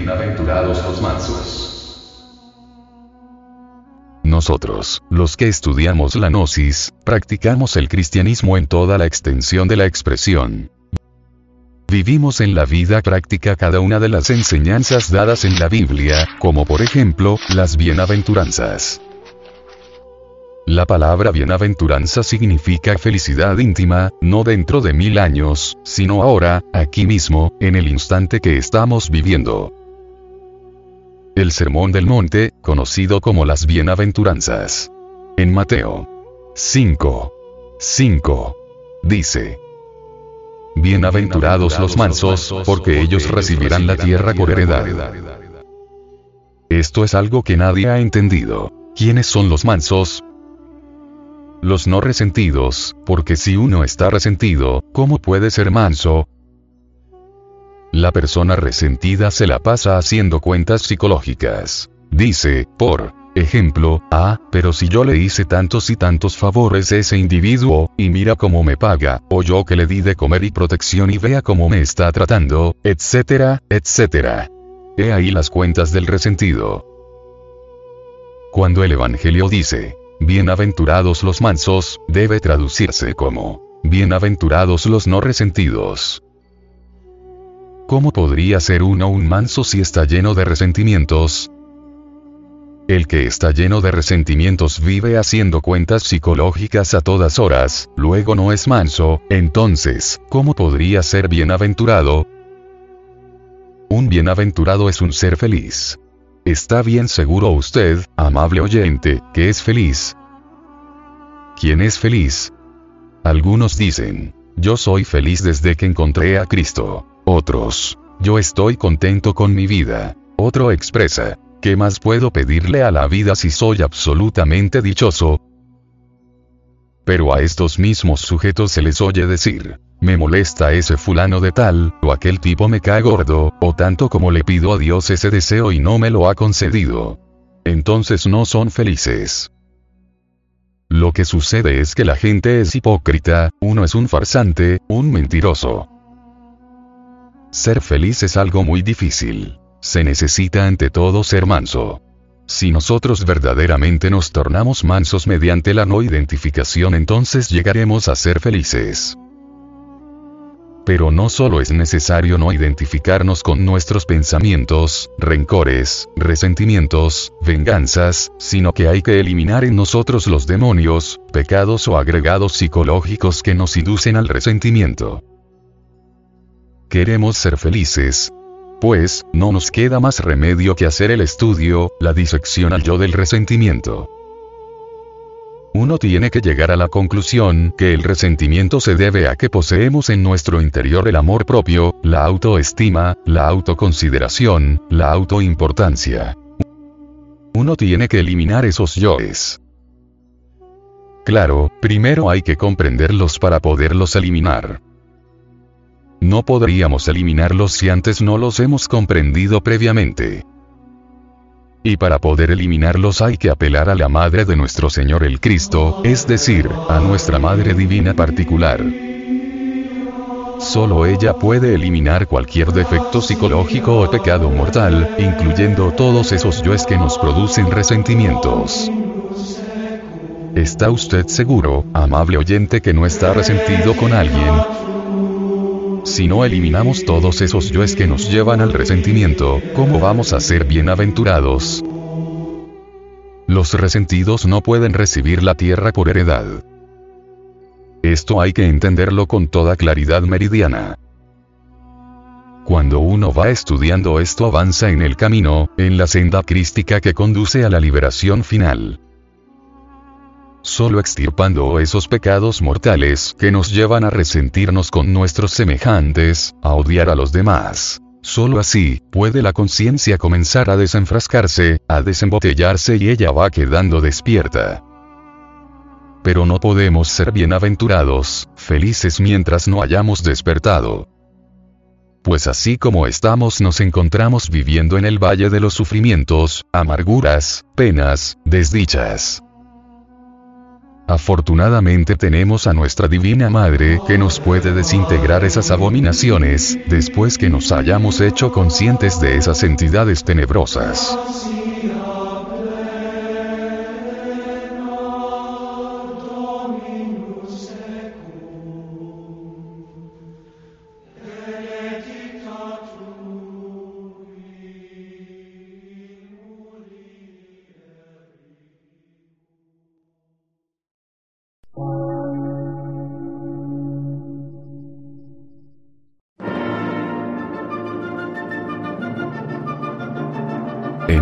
Bienaventurados los mansos. Nosotros, los que estudiamos la gnosis, practicamos el cristianismo en toda la extensión de la expresión. Vivimos en la vida práctica cada una de las enseñanzas dadas en la Biblia, como por ejemplo, las bienaventuranzas. La palabra bienaventuranza significa felicidad íntima, no dentro de mil años, sino ahora, aquí mismo, en el instante que estamos viviendo. El Sermón del Monte, conocido como las bienaventuranzas. En Mateo 5. 5. Dice. Bienaventurados los mansos, porque ellos recibirán la tierra por heredad. Esto es algo que nadie ha entendido. ¿Quiénes son los mansos? Los no resentidos, porque si uno está resentido, ¿cómo puede ser manso? La persona resentida se la pasa haciendo cuentas psicológicas. Dice, por ejemplo, ah, pero si yo le hice tantos y tantos favores a ese individuo, y mira cómo me paga, o yo que le di de comer y protección y vea cómo me está tratando, etcétera, etcétera. He ahí las cuentas del resentido. Cuando el Evangelio dice, Bienaventurados los mansos, debe traducirse como, Bienaventurados los no resentidos. ¿Cómo podría ser uno un manso si está lleno de resentimientos? El que está lleno de resentimientos vive haciendo cuentas psicológicas a todas horas, luego no es manso, entonces, ¿cómo podría ser bienaventurado? Un bienaventurado es un ser feliz. ¿Está bien seguro usted, amable oyente, que es feliz? ¿Quién es feliz? Algunos dicen, yo soy feliz desde que encontré a Cristo. Otros, yo estoy contento con mi vida. Otro expresa, ¿qué más puedo pedirle a la vida si soy absolutamente dichoso? Pero a estos mismos sujetos se les oye decir, me molesta ese fulano de tal, o aquel tipo me cae gordo, o tanto como le pido a Dios ese deseo y no me lo ha concedido. Entonces no son felices. Lo que sucede es que la gente es hipócrita, uno es un farsante, un mentiroso. Ser feliz es algo muy difícil. Se necesita ante todo ser manso. Si nosotros verdaderamente nos tornamos mansos mediante la no identificación entonces llegaremos a ser felices. Pero no solo es necesario no identificarnos con nuestros pensamientos, rencores, resentimientos, venganzas, sino que hay que eliminar en nosotros los demonios, pecados o agregados psicológicos que nos inducen al resentimiento. Queremos ser felices. Pues, no nos queda más remedio que hacer el estudio, la disección al yo del resentimiento. Uno tiene que llegar a la conclusión que el resentimiento se debe a que poseemos en nuestro interior el amor propio, la autoestima, la autoconsideración, la autoimportancia. Uno tiene que eliminar esos yoes. Claro, primero hay que comprenderlos para poderlos eliminar. No podríamos eliminarlos si antes no los hemos comprendido previamente. Y para poder eliminarlos hay que apelar a la Madre de nuestro Señor el Cristo, es decir, a nuestra Madre Divina particular. Solo ella puede eliminar cualquier defecto psicológico o pecado mortal, incluyendo todos esos yoes que nos producen resentimientos. ¿Está usted seguro, amable oyente, que no está resentido con alguien? Si no eliminamos todos esos yoes que nos llevan al resentimiento, ¿cómo vamos a ser bienaventurados? Los resentidos no pueden recibir la tierra por heredad. Esto hay que entenderlo con toda claridad meridiana. Cuando uno va estudiando esto avanza en el camino, en la senda crística que conduce a la liberación final solo extirpando esos pecados mortales que nos llevan a resentirnos con nuestros semejantes, a odiar a los demás. Solo así, puede la conciencia comenzar a desenfrascarse, a desembotellarse y ella va quedando despierta. Pero no podemos ser bienaventurados, felices mientras no hayamos despertado. Pues así como estamos nos encontramos viviendo en el valle de los sufrimientos, amarguras, penas, desdichas. Afortunadamente tenemos a nuestra Divina Madre que nos puede desintegrar esas abominaciones, después que nos hayamos hecho conscientes de esas entidades tenebrosas.